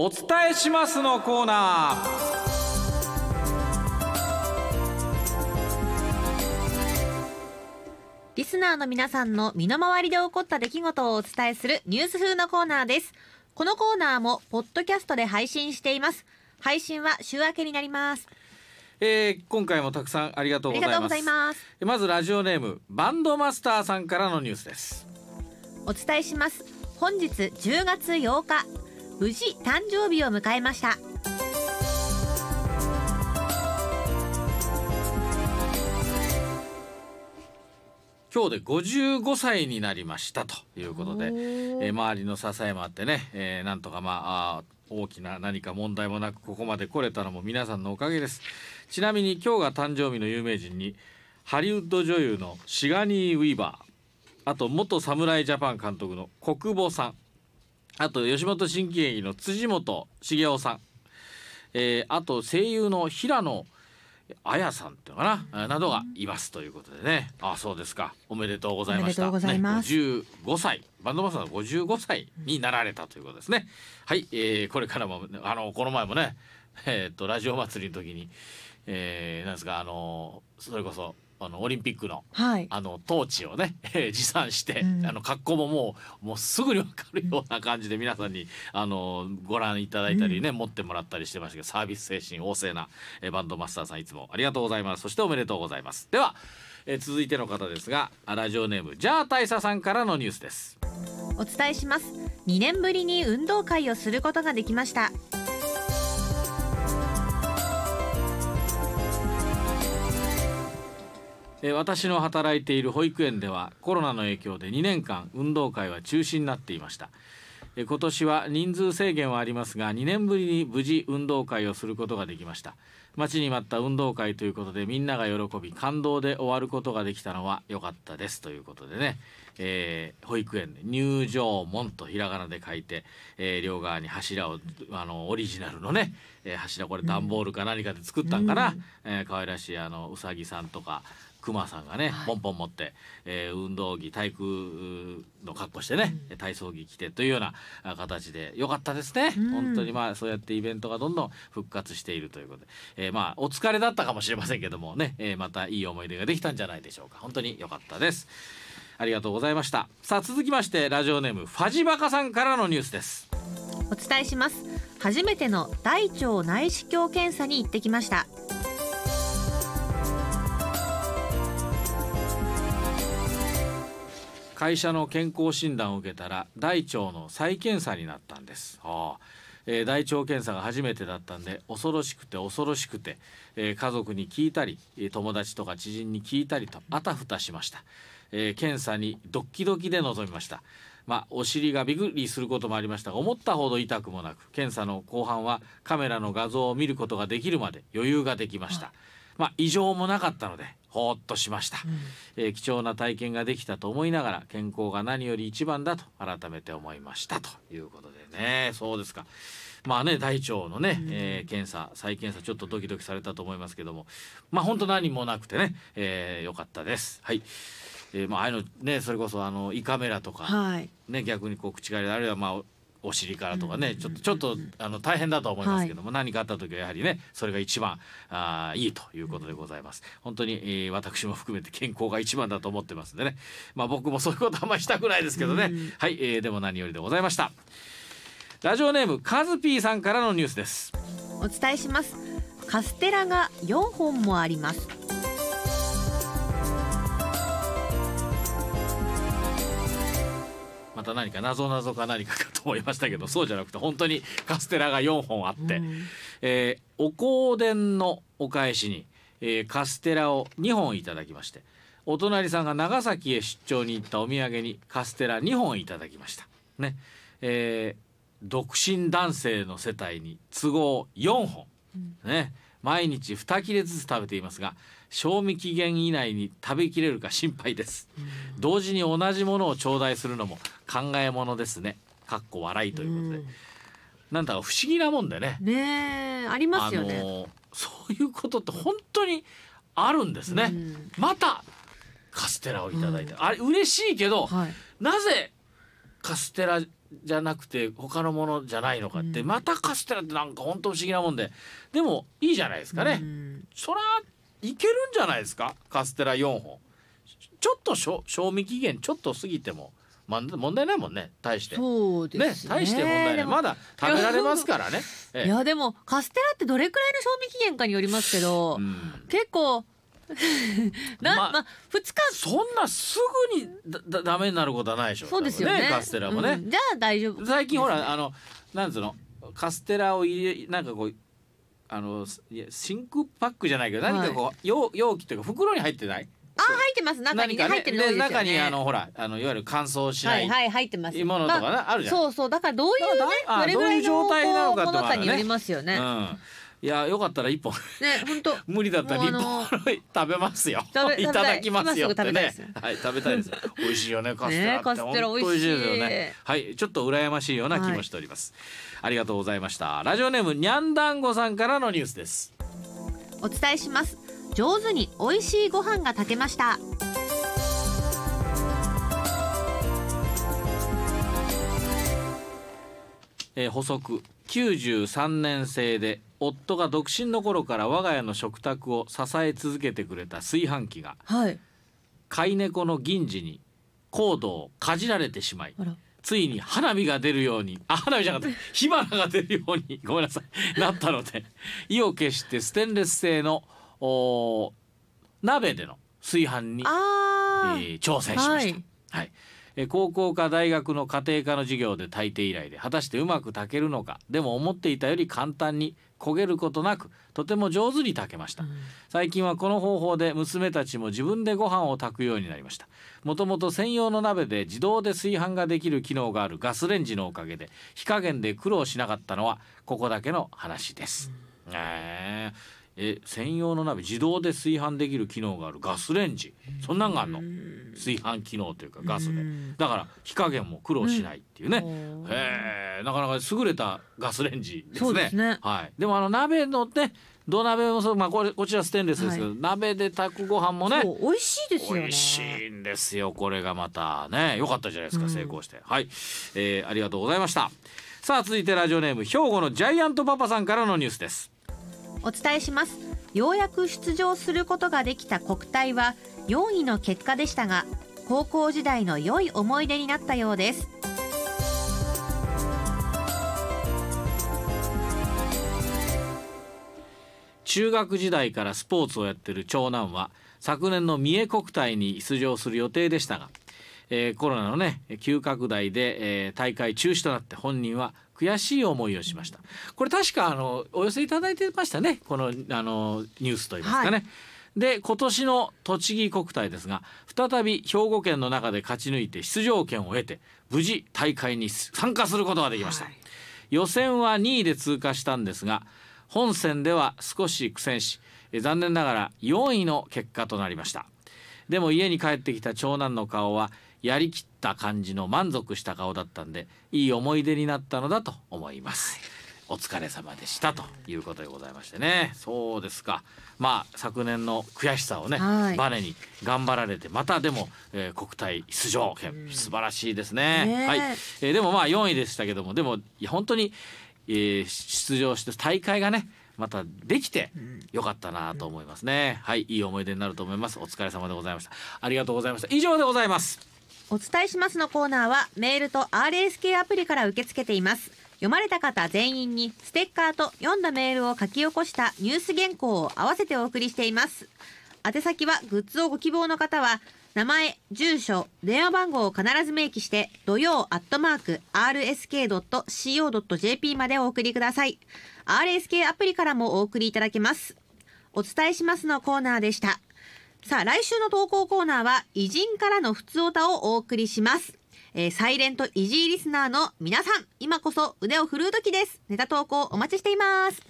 お伝えしますのコーナー。リスナーの皆さんの身の回りで起こった出来事をお伝えするニュース風のコーナーです。このコーナーもポッドキャストで配信しています。配信は週明けになります。えー、今回もたくさんありがとうございます。ます。まずラジオネームバンドマスターさんからのニュースです。お伝えします。本日10月8日無事誕生日を迎えました。今日で55歳になりましたということで、えー、周りの支えもあってね、えー、なんとかまあ大きな何か問題もなくここまで来れたのも皆さんのおかげです。ちなみに今日が誕生日の有名人にハリウッド女優のシガニー・ウィーバーあと元侍ジャパン監督の小久保さんあと吉本新喜劇の辻元茂雄さん、えー、あと声優の平野あやさんっていうのかな、などがいますということでね。あそうですか。おめでとうございました。おめでとうございます、ね、55歳バンドマスターの55歳になられたということですね、はい、えー、これからもあのこの前もねえー、っとラジオ祭りの時に、えー、なんですかあのそれこそあのオリンピックの、はい、あのトーチをね、えー、持参して、うん、あの格好ももうもうすぐに分かるような感じで皆さんにあのご覧いただいたりね、うん、持ってもらったりしてましたけどサービス精神旺盛な、えー、バンドマスターさんいつもありがとうございます。そしておめでとうございます。では、えー、続いての方ですがラジオネームジャー大佐さんからのニュースです。お伝えします。2年ぶりに運動会をすることができました私の働いている保育園ではコロナの影響で2年間運動会は中止になっていました。今年は人数制限はありますが2年ぶりに無事運動会をすることができました。待ちに待った運動会ということでみんなが喜び感動で終わることができたのは良かったです。ということでね、えー、保育園で入場門とひらがなで書いて、えー、両側に柱をあのオリジナルのね、えー、柱これ段ボールか何かで作ったんかな、うん、えー、可愛らしいあのうさぎさんとか熊さんがね、はい、ポンポン持って、えー、運動着体育の格好してね、うん、体操着着てというような形でよかったですね、うん、本当にまあそうやってイベントがどんどん復活しているということで、えー、まあお疲れだったかもしれませんけどもね、えー、またいい思い出ができたんじゃないでしょうか。本当に良かったです。ありがとうございました。さあ続きましてラジオネームファジバカさんからのニュースです。お伝えします。初めての大腸内視鏡検査に行ってきました会社の健康診断を受けたら大腸の再検査になったんです。はあ。えー、大腸検査が初めてだったんで恐ろしくて恐ろしくて、えー、家族に聞いたり友達とか知人に聞いたりとあたふたしました、えー、検査にドッキドキで臨みました。まあ、お尻がビクリすることもありましたが思ったほど痛くもなく検査の後半はカメラの画像を見ることができるまで余裕ができました、まあ、異常もなかったのでほっとしました、うん、えー、貴重な体験ができたと思いながら健康が何より一番だと改めて思いましたということでね。そうですか。まあね大腸のね、えー、検査再検査ちょっとドキドキされたと思いますけども。まあ本当何もなくてね、えー、よかったです。はい。えー、まあああいうのねそれこそあの胃カメラとか、はい、ね逆にこう口があるいはまあお尻からとかね、ちょっとちょっとあの大変だと思いますけども、はい、何かあった時はやはりねそれが一番あいいということでございます。本当に、えー、私も含めて健康が一番だと思ってますんでね。まあ僕もそういうことあんまりしたくないですけどね、はい、えー、でも何よりでございました。ラジオネームカズピーさんからのニュースです。お伝えします。カステラが4本もありますまた何か謎謎か何かかと思いましたけどそうじゃなくて本当にカステラが4本あって、うん、えー、お香典のお返しに、えー、カステラを2本いただきましてお隣さんが長崎へ出張に行ったお土産にカステラ2本いただきました。ね。えー、独身男性の世帯に都合4本、うん、ね毎日2切れずつ食べていますが賞味期限以内に食べきれるか心配です、うん、同時に同じものを頂戴するのも考えものですね。かっこ笑いということで、うん、なんだか不思議なもんでね。ねありますよね。そういうことって本当にあるんですね、うん、またカステラをいただいて、あれ嬉しいけど、はい、なぜカステラじゃなくて他のものじゃないのかって、うん。またカステラってなんか本当不思議なもんで。でもいいじゃないですかね、うん。そらいけるんじゃないですか？カステラ4本。ちょっと賞賞味期限ちょっと過ぎてもまん問題ないもんね。大して。そうですね。大して問題ない。まだ食べられますからね、ええいやでもカステラってどれくらいの賞味期限かによりますけど、うん。結構 な、まあまあ、2日。そんなすぐにだだダメになることはないでしょそうですよね。多分カステラもね、うん。じゃあ大丈夫。最近ほらあのなんつうのカステラを入れなんかこうあの真空パックじゃないけど何かこう、容容器というか袋に入ってない？あ入ってます。中にね入ってるね。で中にあのほらあのいわゆる乾燥しないはいはい入ってます。ものとかね、まあるじゃん。そうそう。だからどういうねどれぐらいの状態なのかってのこうものもあるねかによりますよね、うん。いやよかったら一本ね本当 無理だったら一本食べますよ。食べいただきますよって今ね。はい食べたいです。美味しいよねカステラカステラ美味しいですよね。はいちょっと羨ましいような気もしております。ありがとうございました。ラジオネームにゃんだんごさんからのニュースです。お伝えします上手に美味しいご飯が炊けましたえー補足93年生で夫が独身の頃から我が家の食卓を支え続けてくれた炊飯器がはい。飼い猫の銀次にコードをかじられてしまいついに花火が出るようにあ花火じゃなかった。火花が出るように ごめんなさいなったので意を決してステンレス製のおー鍋での炊飯に、えー挑戦しました。はい。はい。えー高校か大学の家庭科の授業で炊いて以来で果たしてうまく炊けるのか？でも思っていたより簡単に焦げることなくとても上手に炊けました、最近はこの方法で娘たちも自分でご飯を炊くようになりました。もともと専用の鍋で自動で炊飯ができる機能があるガスレンジのおかげで火加減で苦労しなかったのはここだけの話です、えーえ専用の鍋自動で炊飯できる機能があるガスレンジ。そんなんがあるの。炊飯機能というかガスで。うんだから火加減も苦労しないっていうね、おーへえなかなか優れたガスレンジですね。ですね。はい。でもあの鍋のね土鍋もそうまあこれこちらステンレスですけど、は鍋で炊くご飯もね美味しいですよね。美味しいんですよ。これがまたね良かったじゃないですか、うん。成功して。はい、えーありがとうございました。さあ続いてラジオネーム兵庫のジャイアントパパさんからのニュースですお伝えします。ようやく出場することができた国体は4位の結果でしたが高校時代の良い思い出になったようです。中学時代からスポーツをやってる長男は昨年の三重国体に出場する予定でしたが、えーコロナのね急拡大で、えー大会中止となって本人は悔しい思いをしました。これ確かあのお寄せいただいてましたね。このあのニュースといいますかね、はで今年の栃木国体ですが再び兵庫県の中で勝ち抜いて出場権を得て無事大会に参加することができました、はい。予選は2位で通過したんですが本戦では少し苦戦しえ残念ながら4位の結果となりました。でも家に帰ってきた長男の顔はやりきった感じの満足した顔だったんでいい思い出になったのだと思います。お疲れ様でしたということでございましてね。そうですか。まあ昨年の悔しさをね、はい。バネに頑張られてまたでも、えー国体出場権素晴らしいですね。ねえ。はい、えーでもまあ4位でしたけどもでもいや本当に、えー出場して大会がねまたできてよかったなと思いますね、はい。いい思い出になると思います。お疲れ様でございました。ありがとうございました。以上でございますお伝えしますのコーナーはメールと RSK アプリから受け付けています。読まれた方全員にステッカーと読んだメールを書き起こしたニュース原稿を合わせてお送りしています。宛先はグッズをご希望の方は名前住所電話番号を必ず明記して土曜アットマーク RSK.CO.JP までお送りください。RSK アプリからもお送りいただけます。お伝えしますのコーナーでした。さあ来週の投稿コーナーは偉人からのふつおたをお送りします、えーサイレントイジーリスナーの皆さん今こそ腕を振るう時です。ネタ投稿お待ちしています。